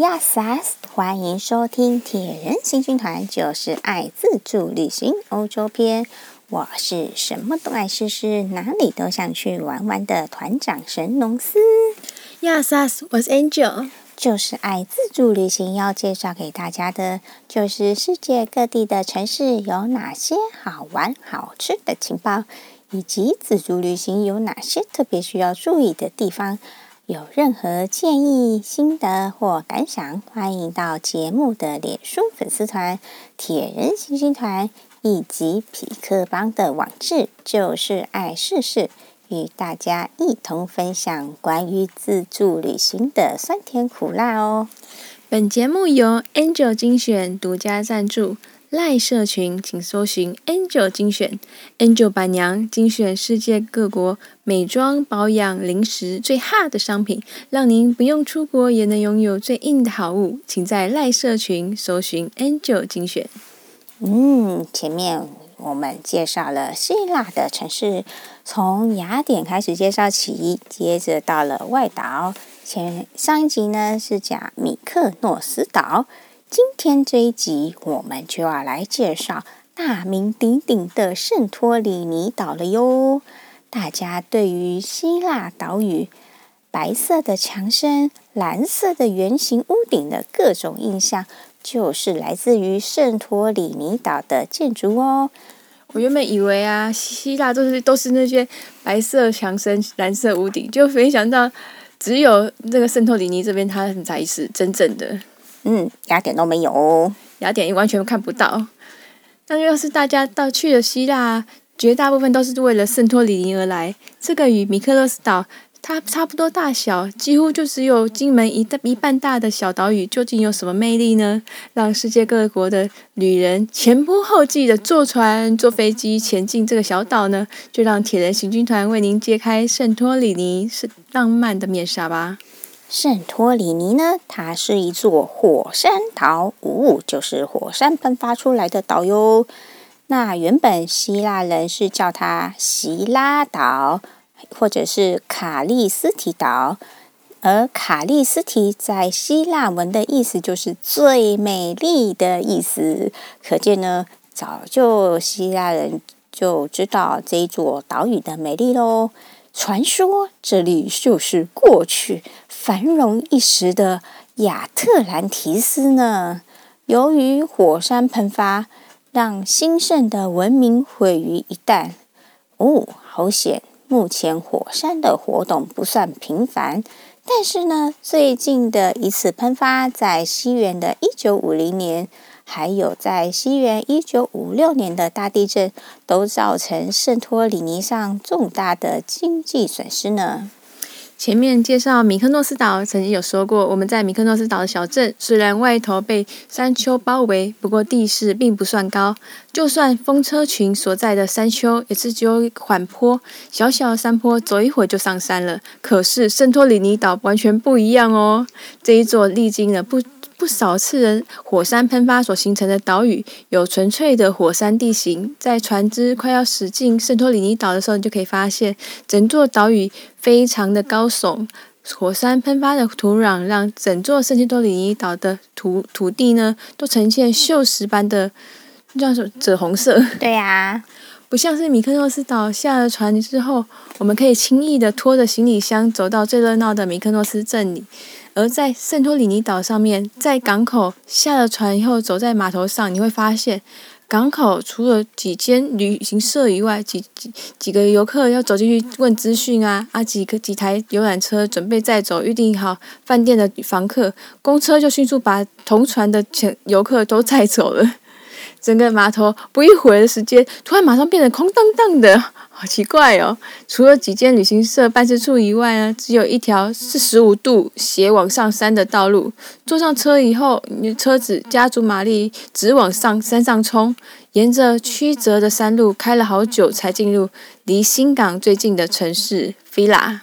亚萨斯，欢迎收听铁人行军团，就是爱自助旅行欧洲篇。我是什么都爱试试，哪里都想去玩玩的团长神农司。亚萨斯，我是 Angel，就是爱自助旅行，要介绍给大家的，就是世界各地的城市有哪些好玩好吃的情报，以及自助旅行有哪些特别需要注意的地方。有任何建议、心得或感想，欢迎到节目的脸书粉丝团“铁人行军团”以及匹克邦的网志“就是爱试试”，与大家一同分享关于自助旅行的酸甜苦辣哦。本节目由 Angel 精选独家赞助。赖社群，请搜寻 Angel 精选，Angel 板娘精选世界各国美妆、保养、零食最 hot 的商品，让您不用出国也能拥有最硬的好物。请在赖社群搜寻 Angel 精选。嗯，前面我们介绍了希腊的城市，从雅典开始介绍起，接着到了外岛。前上一集呢是讲米克诺斯岛。今天这一集，我们就要来介绍大名鼎鼎的圣托里尼岛了哟。大家对于希腊岛屿白色的墙身、蓝色的圆形屋顶的各种印象，就是来自于圣托里尼岛的建筑哦。我原本以为啊，希腊都是都是那些白色墙身、蓝色屋顶，就没想到只有这个圣托里尼这边，它才是真正的。嗯，雅典都没有，雅典完全看不到。那要是大家到去了希腊，绝大部分都是为了圣托里尼而来。这个与米克诺斯岛它差不多大小，几乎就只有金门一一半大的小岛屿，究竟有什么魅力呢？让世界各国的旅人前仆后继的坐船、坐飞机前进这个小岛呢？就让铁人行军团为您揭开圣托里尼是浪漫的面纱吧。圣托里尼呢，它是一座火山岛，呜、哦，就是火山喷发出来的岛哟。那原本希腊人是叫它希拉岛，或者是卡利斯提岛，而卡利斯提在希腊文的意思就是最美丽的意思。可见呢，早就希腊人就知道这一座岛屿的美丽喽。传说这里就是过去繁荣一时的亚特兰提斯呢。由于火山喷发，让兴盛的文明毁于一旦。哦，好险！目前火山的活动不算频繁，但是呢，最近的一次喷发在西元的一九五零年。还有在西元一九五六年的大地震，都造成圣托里尼上重大的经济损失呢。前面介绍米克诺斯岛，曾经有说过，我们在米克诺斯岛的小镇，虽然外头被山丘包围，不过地势并不算高。就算风车群所在的山丘，也是只有缓坡，小小的山坡，走一会儿就上山了。可是圣托里尼岛完全不一样哦，这一座历经了不。不少次人火山喷发所形成的岛屿，有纯粹的火山地形。在船只快要驶进圣托里尼岛的时候，你就可以发现，整座岛屿非常的高耸。火山喷发的土壤让整座圣托里尼岛的土土地呢，都呈现锈蚀般的叫什么赭红色。对呀、啊，不像是米克诺斯岛。下了船之后，我们可以轻易的拖着行李箱走到最热闹的米克诺斯镇里。而在圣托里尼岛上面，在港口下了船以后，走在码头上，你会发现，港口除了几间旅行社以外，几几几个游客要走进去问资讯啊啊，几个几台游览车准备载走预定好饭店的房客，公车就迅速把同船的前游客都载走了。整个码头不一会儿的时间，突然马上变得空荡荡的。好奇怪哦！除了几间旅行社办事处以外呢，只有一条四十五度斜往上山的道路。坐上车以后，你车子加足马力，直往上山上冲，沿着曲折的山路开了好久，才进入离新港最近的城市菲拉。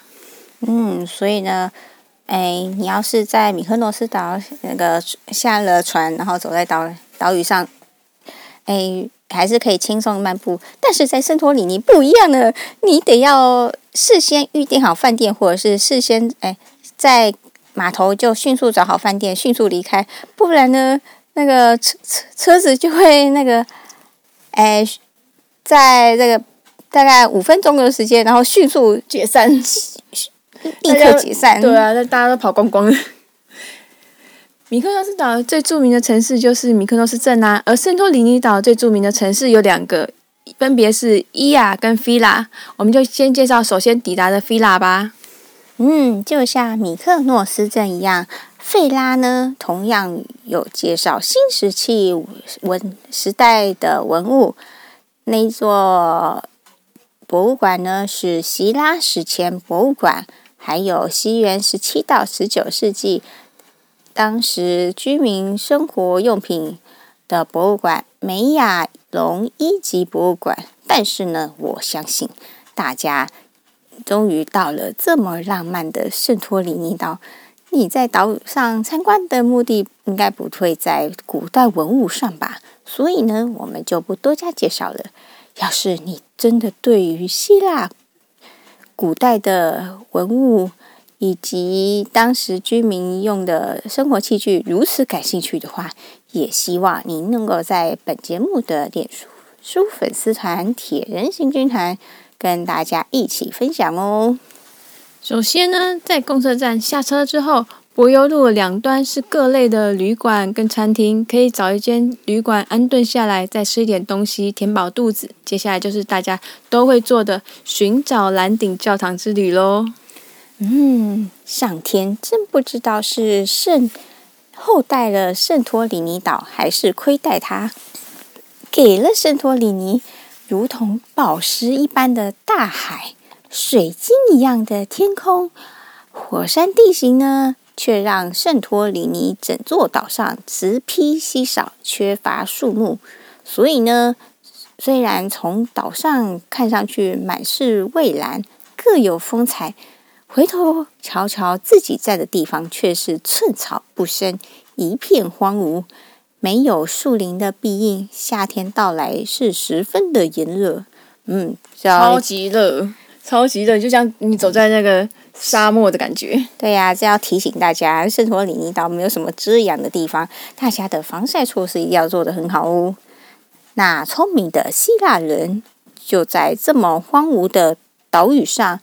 嗯，所以呢，哎，你要是在米克诺斯岛那个下了船，然后走在岛岛屿上，哎。还是可以轻松漫步，但是在圣托里尼不一样呢，你得要事先预定好饭店，或者是事先哎，在码头就迅速找好饭店，迅速离开，不然呢，那个车车车子就会那个，哎，在这个大概五分钟的时间，然后迅速解散，立刻解散。对啊，那大家都跑光光了。米克诺斯岛最著名的城市就是米克诺斯镇啊，而圣托里尼岛最著名的城市有两个，分别是伊亚跟菲拉。我们就先介绍首先抵达的菲拉吧。嗯，就像米克诺斯镇一样，费拉呢同样有介绍新石器文时代的文物。那座博物馆呢是希腊史前博物馆，还有西元十七到十九世纪。当时居民生活用品的博物馆——美雅龙一级博物馆。但是呢，我相信大家终于到了这么浪漫的圣托里尼岛。你在岛上参观的目的应该不会在古代文物上吧？所以呢，我们就不多加介绍了。要是你真的对于希腊古代的文物，以及当时居民用的生活器具如此感兴趣的话，也希望您能够在本节目的脸书粉丝团“铁人行军团”跟大家一起分享哦。首先呢，在公车站下车之后，柏油路两端是各类的旅馆跟餐厅，可以找一间旅馆安顿下来，再吃一点东西，填饱肚子。接下来就是大家都会做的寻找蓝顶教堂之旅喽。嗯，上天真不知道是圣厚待了圣托里尼岛，还是亏待他，给了圣托里尼如同宝石一般的大海、水晶一样的天空、火山地形呢，却让圣托里尼整座岛上植被稀少，缺乏树木。所以呢，虽然从岛上看上去满是蔚蓝，各有风采。回头瞧瞧自己在的地方，却是寸草不生，一片荒芜，没有树林的庇荫。夏天到来是十分的炎热，嗯，超级热，超级热，就像你走在那个沙漠的感觉。对呀、啊，这要提醒大家，圣托里尼岛没有什么遮阳的地方，大家的防晒措施一定要做得很好哦。那聪明的希腊人就在这么荒芜的岛屿上。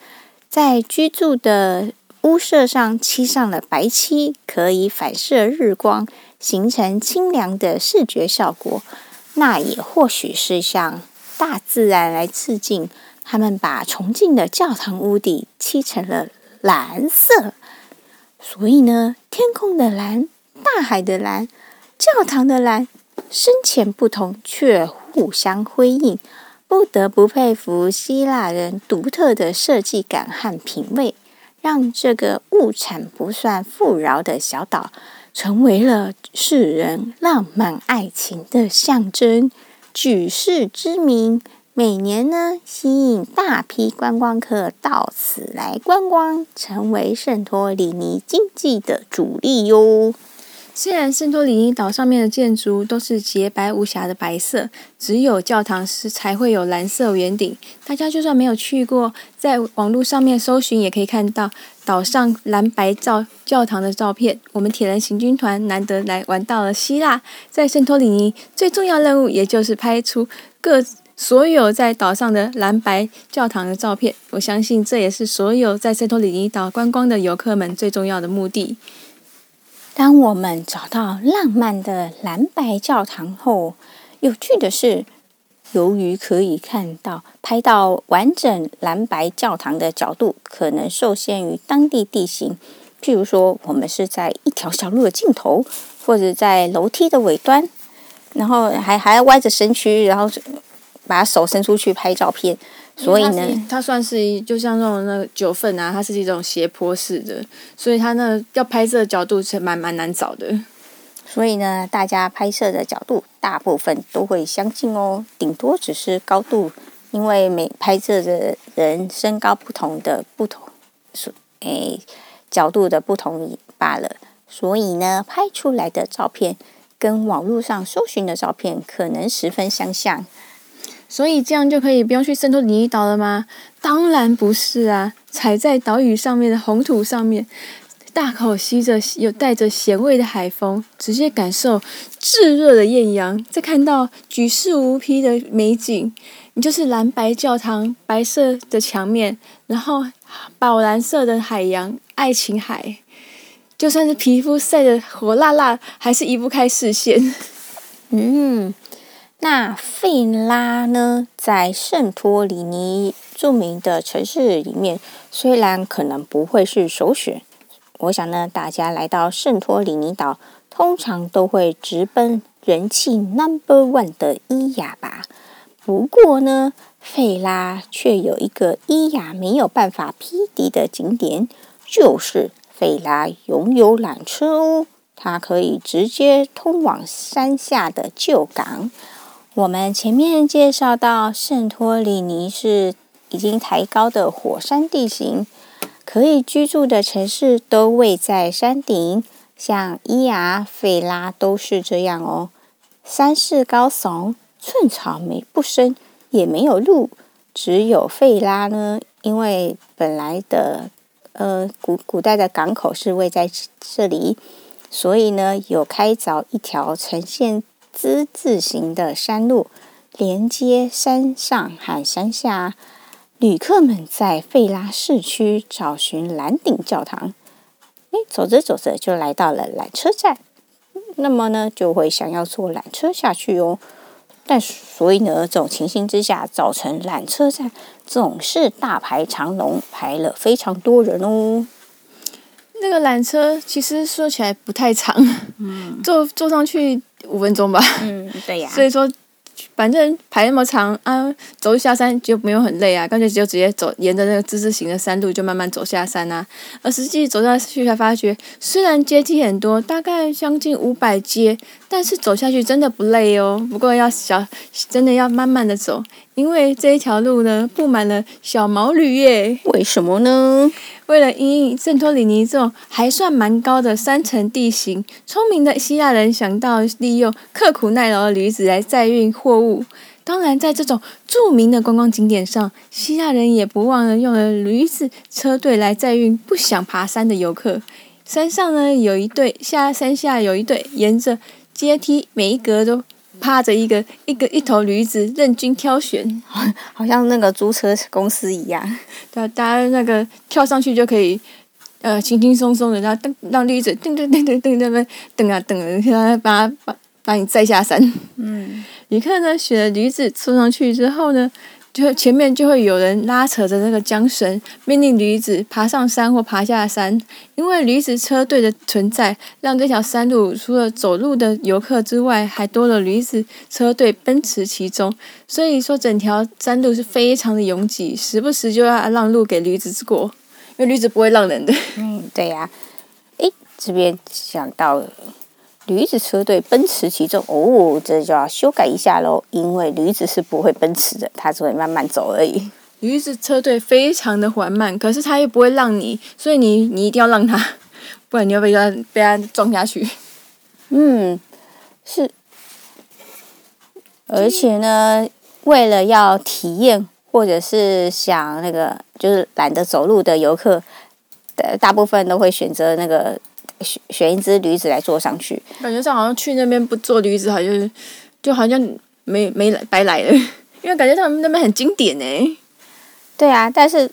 在居住的屋舍上漆上了白漆，可以反射日光，形成清凉的视觉效果。那也或许是向大自然来致敬。他们把崇敬的教堂屋顶漆成了蓝色，所以呢，天空的蓝、大海的蓝、教堂的蓝，深浅不同，却互相辉映。不得不佩服希腊人独特的设计感和品味，让这个物产不算富饶的小岛，成为了世人浪漫爱情的象征，举世知名。每年呢，吸引大批观光客到此来观光，成为圣托里尼经济的主力哟。虽然圣托里尼岛上面的建筑都是洁白无瑕的白色，只有教堂是才会有蓝色圆顶。大家就算没有去过，在网络上面搜寻也可以看到岛上蓝白照教堂的照片。我们铁人行军团难得来玩到了希腊，在圣托里尼最重要任务也就是拍出各所有在岛上的蓝白教堂的照片。我相信这也是所有在圣托里尼岛观光的游客们最重要的目的。当我们找到浪漫的蓝白教堂后，有趣的是，由于可以看到拍到完整蓝白教堂的角度可能受限于当地地形，譬如说我们是在一条小路的尽头，或者在楼梯的尾端，然后还还要歪着身躯，然后把手伸出去拍照片。所以呢，它算是就像那种那个九份啊，它是一种斜坡式的，所以它那要拍摄的角度是蛮蛮难找的。所以呢，大家拍摄的角度大部分都会相近哦，顶多只是高度，因为每拍摄的人身高不同的不同，所诶角度的不同罢了。所以呢，拍出来的照片跟网络上搜寻的照片可能十分相像。所以这样就可以不用去圣托里尼岛了吗？当然不是啊！踩在岛屿上面的红土上面，大口吸着有带着咸味的海风，直接感受炙热的艳阳，再看到举世无匹的美景，你就是蓝白教堂，白色的墙面，然后宝蓝色的海洋，爱琴海，就算是皮肤晒得火辣辣，还是移不开视线。嗯。那费拉呢，在圣托里尼著名的城市里面，虽然可能不会是首选，我想呢，大家来到圣托里尼岛，通常都会直奔人气 Number One 的伊雅吧。不过呢，费拉却有一个伊雅没有办法匹敌的景点，就是费拉拥有缆车哦，它可以直接通往山下的旧港。我们前面介绍到，圣托里尼是已经抬高的火山地形，可以居住的城市都位在山顶，像伊雅、费拉都是这样哦。山势高耸，寸草没不生，也没有路，只有费拉呢，因为本来的呃古古代的港口是位在这里，所以呢有开凿一条呈现。之字形的山路连接山上和山下，旅客们在费拉市区找寻蓝顶教堂。哎，走着走着就来到了缆车站，那么呢就会想要坐缆车下去哦。但所以呢，这种情形之下，造成缆车站总是大排长龙，排了非常多人哦。那个缆车其实说起来不太长，嗯，坐坐上去。五分钟吧，嗯，对呀，所以说，反正排那么长啊，走下山就没有很累啊，干脆就直接走，沿着那个之字形的山路就慢慢走下山啊。而实际走下去才发觉，虽然阶梯很多，大概将近五百阶，但是走下去真的不累哦。不过要小，真的要慢慢的走，因为这一条路呢，布满了小毛驴耶。为什么呢？为了因应圣托里尼这种还算蛮高的山层地形，聪明的希腊人想到利用刻苦耐劳的驴子来载运货物。当然，在这种著名的观光景点上，希腊人也不忘了用了驴子车队来载运不想爬山的游客。山上呢，有一对，下山下有一对，沿着阶梯每一格都。趴着一个一个一头驴子，任君挑选，好像那个租车公司一样。对，大家那个跳上去就可以，呃，轻轻松松的，然后蹬让驴子蹬蹬蹬蹬蹬蹬蹬啊蹬啊，让他把把把你载下山。嗯，你看呢，选了驴子坐上去之后呢。就前面就会有人拉扯着那个缰绳，命令驴子爬上山或爬下山。因为驴子车队的存在，让这条山路除了走路的游客之外，还多了驴子车队奔驰其中。所以说，整条山路是非常的拥挤，时不时就要让路给驴子过，因为驴子不会让人的。嗯，对呀、啊。诶，这边想到了。驴子车队奔驰其中，哦，这就要修改一下喽，因为驴子是不会奔驰的，它只会慢慢走而已。驴子车队非常的缓慢，可是它又不会让你，所以你你一定要让它，不然你要被它被它撞下去。嗯，是，而且呢，为了要体验，或者是想那个，就是懒得走路的游客，的大部分都会选择那个。选选一只驴子来坐上去，感觉上好像去那边不坐驴子，好像就好像没没来白来了，因为感觉他们那边很经典呢。对啊，但是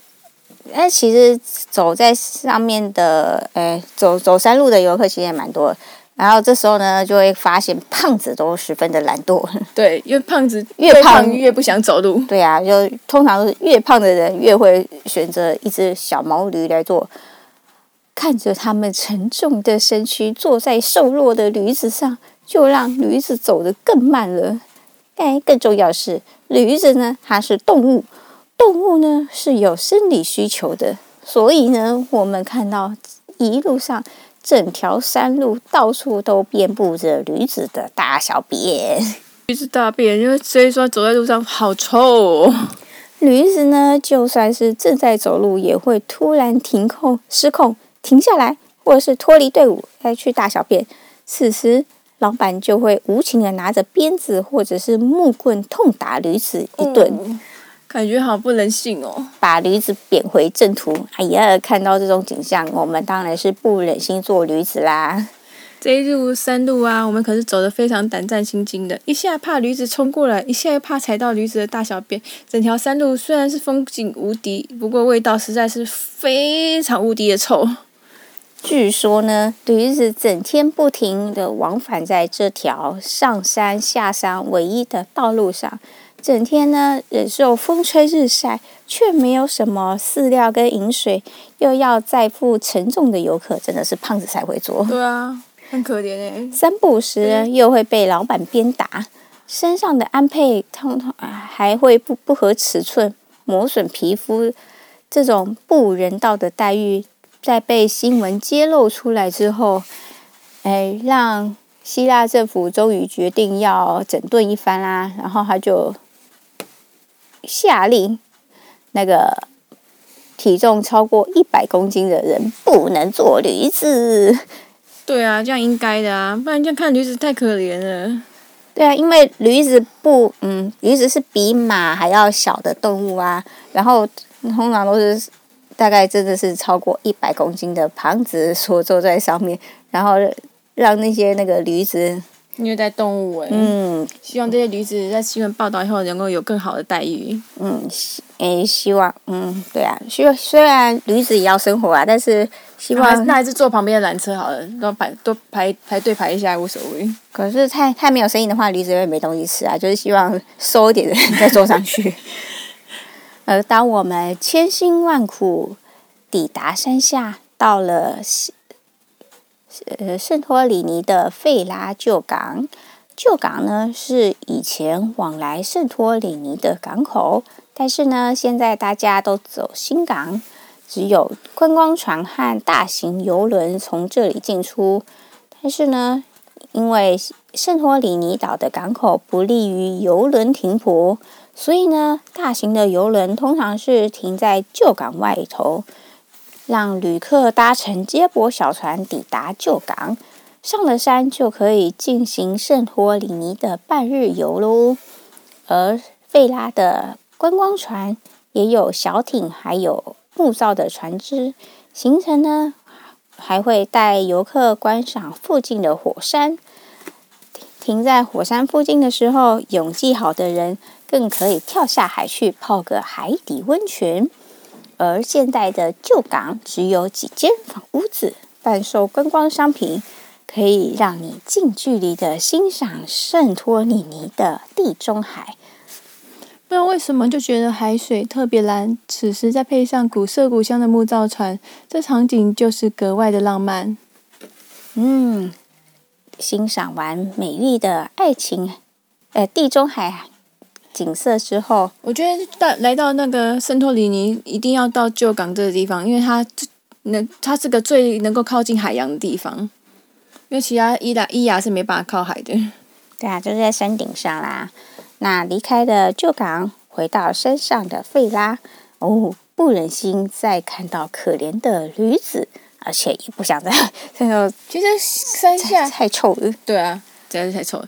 哎，其实走在上面的，哎，走走山路的游客其实也蛮多。然后这时候呢，就会发现胖子都十分的懒惰。对，因为胖子越胖越不想走路。对啊，就通常是越胖的人越会选择一只小毛驴来坐。看着他们沉重的身躯坐在瘦弱的驴子上，就让驴子走得更慢了。但，更重要是，驴子呢，它是动物，动物呢是有生理需求的，所以呢，我们看到一路上整条山路到处都遍布着驴子的大小便。驴子大便，因为所以说走在路上好臭哦。驴子呢，就算是正在走路，也会突然停控失控。停下来，或者是脱离队伍再去大小便，此时老板就会无情的拿着鞭子或者是木棍痛打驴子一顿。感觉好不人性哦！把驴子贬回正途。哎呀，看到这种景象，我们当然是不忍心做驴子啦。这一路山路啊，我们可是走得非常胆战心惊的，一下怕驴子冲过来，一下又怕踩到驴子的大小便。整条山路虽然是风景无敌，不过味道实在是非常无敌的臭。据说呢，驴子整天不停地往返在这条上山下山唯一的道路上，整天呢忍受风吹日晒，却没有什么饲料跟饮水，又要载负沉重的游客，真的是胖子才会做。对啊。很可怜哎，三不时又会被老板鞭打，身上的安配通通还会不不合尺寸，磨损皮肤，这种不人道的待遇，在被新闻揭露出来之后，哎，让希腊政府终于决定要整顿一番啦，然后他就下令，那个体重超过一百公斤的人不能做驴子。对啊，这样应该的啊，不然这样看驴子太可怜了。对啊，因为驴子不，嗯，驴子是比马还要小的动物啊，然后通常都是大概真的是超过一百公斤的胖子所坐在上面，然后让那些那个驴子虐待动物哎。嗯，希望这些驴子在新闻报道以后能够有更好的待遇。嗯，希诶，希望，嗯，对啊，希望虽然驴子也要生活啊，但是。希望那还是坐旁边的缆车好了，多排多排排队排一下无所谓。可是太太没有生意的话，驴子也没东西吃啊。就是希望瘦一点的人再坐上去。而当我们千辛万苦抵达山下，到了呃圣托里尼的费拉旧港，旧港呢是以前往来圣托里尼的港口，但是呢现在大家都走新港。只有观光船和大型游轮从这里进出，但是呢，因为圣托里尼岛的港口不利于游轮停泊，所以呢，大型的游轮通常是停在旧港外头，让旅客搭乘接驳小船抵达旧港，上了山就可以进行圣托里尼的半日游喽。而费拉的观光船也有小艇，还有。木造的船只行程呢，还会带游客观赏附近的火山。停在火山附近的时候，勇气好的人更可以跳下海去泡个海底温泉。而现在的旧港只有几间房屋子，贩售观光商品，可以让你近距离的欣赏圣托里尼的地中海。不知道为什么就觉得海水特别蓝，此时再配上古色古香的木造船，这场景就是格外的浪漫。嗯，欣赏完美丽的爱情，呃，地中海景色之后，我觉得到来到那个圣托里尼，一定要到旧港这个地方，因为它能，它是个最能够靠近海洋的地方，因为其他伊达伊亚是没办法靠海的。对啊，就是在山顶上啦。那离开的旧港，回到山上的费拉，哦，不忍心再看到可怜的驴子，而且也不想再看到。其实山下太臭了。对啊，真的是太臭了。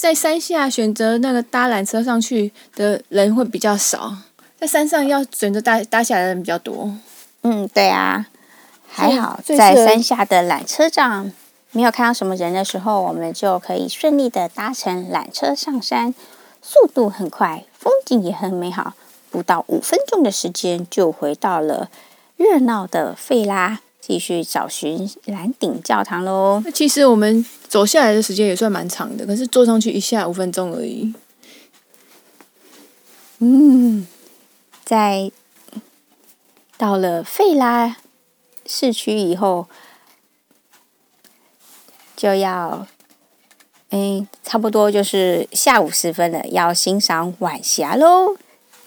在山下选择那个搭缆车上去的人会比较少，在山上要选择搭搭下来的人比较多。嗯，对啊，还好在山下的缆车上没有看到什么人的时候，我们就可以顺利的搭乘缆车上山。速度很快，风景也很美好，不到五分钟的时间就回到了热闹的费拉，继续找寻蓝顶教堂喽。那其实我们走下来的时间也算蛮长的，可是坐上去一下五分钟而已。嗯，在到了费拉市区以后，就要。哎，差不多就是下午时分了，要欣赏晚霞喽。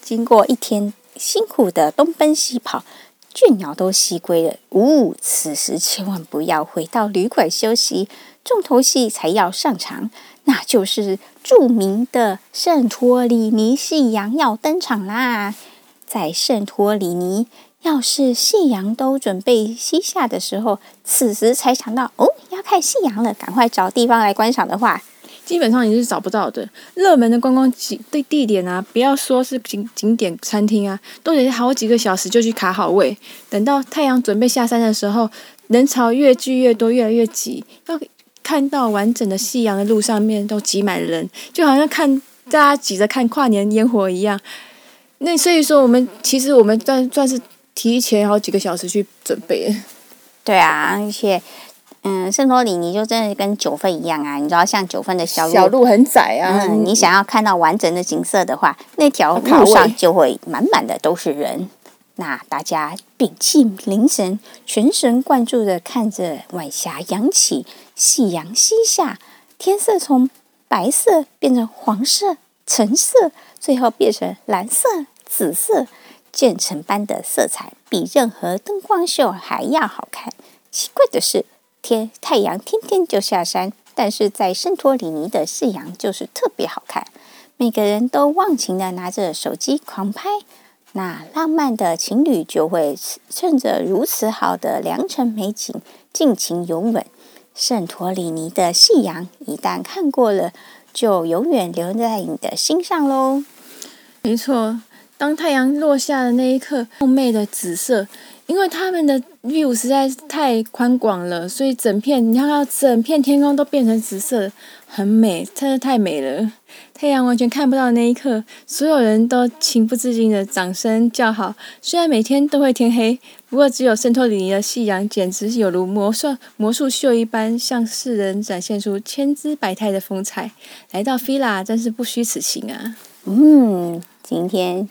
经过一天辛苦的东奔西跑，倦鸟都西归了。呜、此时千万不要回到旅馆休息，重头戏才要上场，那就是著名的圣托里尼夕阳要登场啦。在圣托里尼，要是夕阳都准备西下的时候，此时才想到哦，要看夕阳了，赶快找地方来观赏的话，基本上你是找不到的。热门的观光景地地点啊，不要说是景景点、餐厅啊，都得好几个小时就去卡好位。等到太阳准备下山的时候，人潮越聚越多，越来越挤。要看到完整的夕阳的路上面都挤满人，就好像看大家挤着看跨年烟火一样。那所以说，我们其实我们算算是提前好几个小时去准备。对啊，而且。嗯，圣托里尼就真的跟九份一样啊！你知道，像九份的小路，小路很窄啊。嗯，你想要看到完整的景色的话，那条路上就会满满的都是人。那大家屏气凝神，全神贯注的看着晚霞扬起，夕阳西下，天色从白色变成黄色、橙色，最后变成蓝色、紫色，渐层般的色彩比任何灯光秀还要好看。奇怪的是。天太阳天天就下山，但是在圣托里尼的夕阳就是特别好看。每个人都忘情的拿着手机狂拍，那浪漫的情侣就会趁着如此好的良辰美景尽情拥吻。圣托里尼的夕阳一旦看过了，就永远留在你的心上喽。没错，当太阳落下的那一刻，梦寐的紫色。因为他们的 view 实在是太宽广了，所以整片你看到整片天空都变成紫色，很美，真的太美了。太阳完全看不到那一刻，所有人都情不自禁的掌声叫好。虽然每天都会天黑，不过只有圣托里尼的夕阳简直有如魔术魔术秀一般，向世人展现出千姿百态的风采。来到 Fila 真是不虚此行啊！嗯，今天。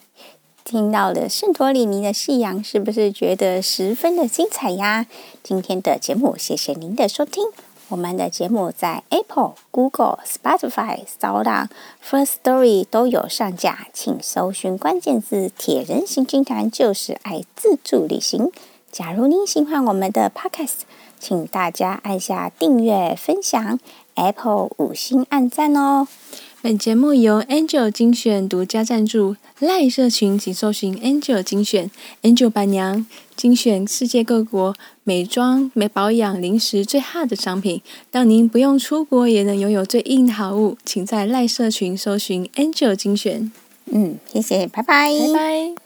听到了圣托里尼的夕阳，是不是觉得十分的精彩呀？今天的节目，谢谢您的收听。我们的节目在 Apple、Google、Spotify、Sound、First Story 都有上架，请搜寻关键字“铁人行军团”，就是爱自助旅行。假如您喜欢我们的 Podcast，请大家按下订阅、分享，Apple 五星按赞哦。本节目由 Angel 精选独家赞助，赖社群请搜寻 Angel 精选，Angel 板娘精选世界各国美妆、美保养、零食最 hot 的商品，让您不用出国也能拥有最硬的好物。请在赖社群搜寻 Angel 精选。嗯，谢谢，拜拜，拜拜。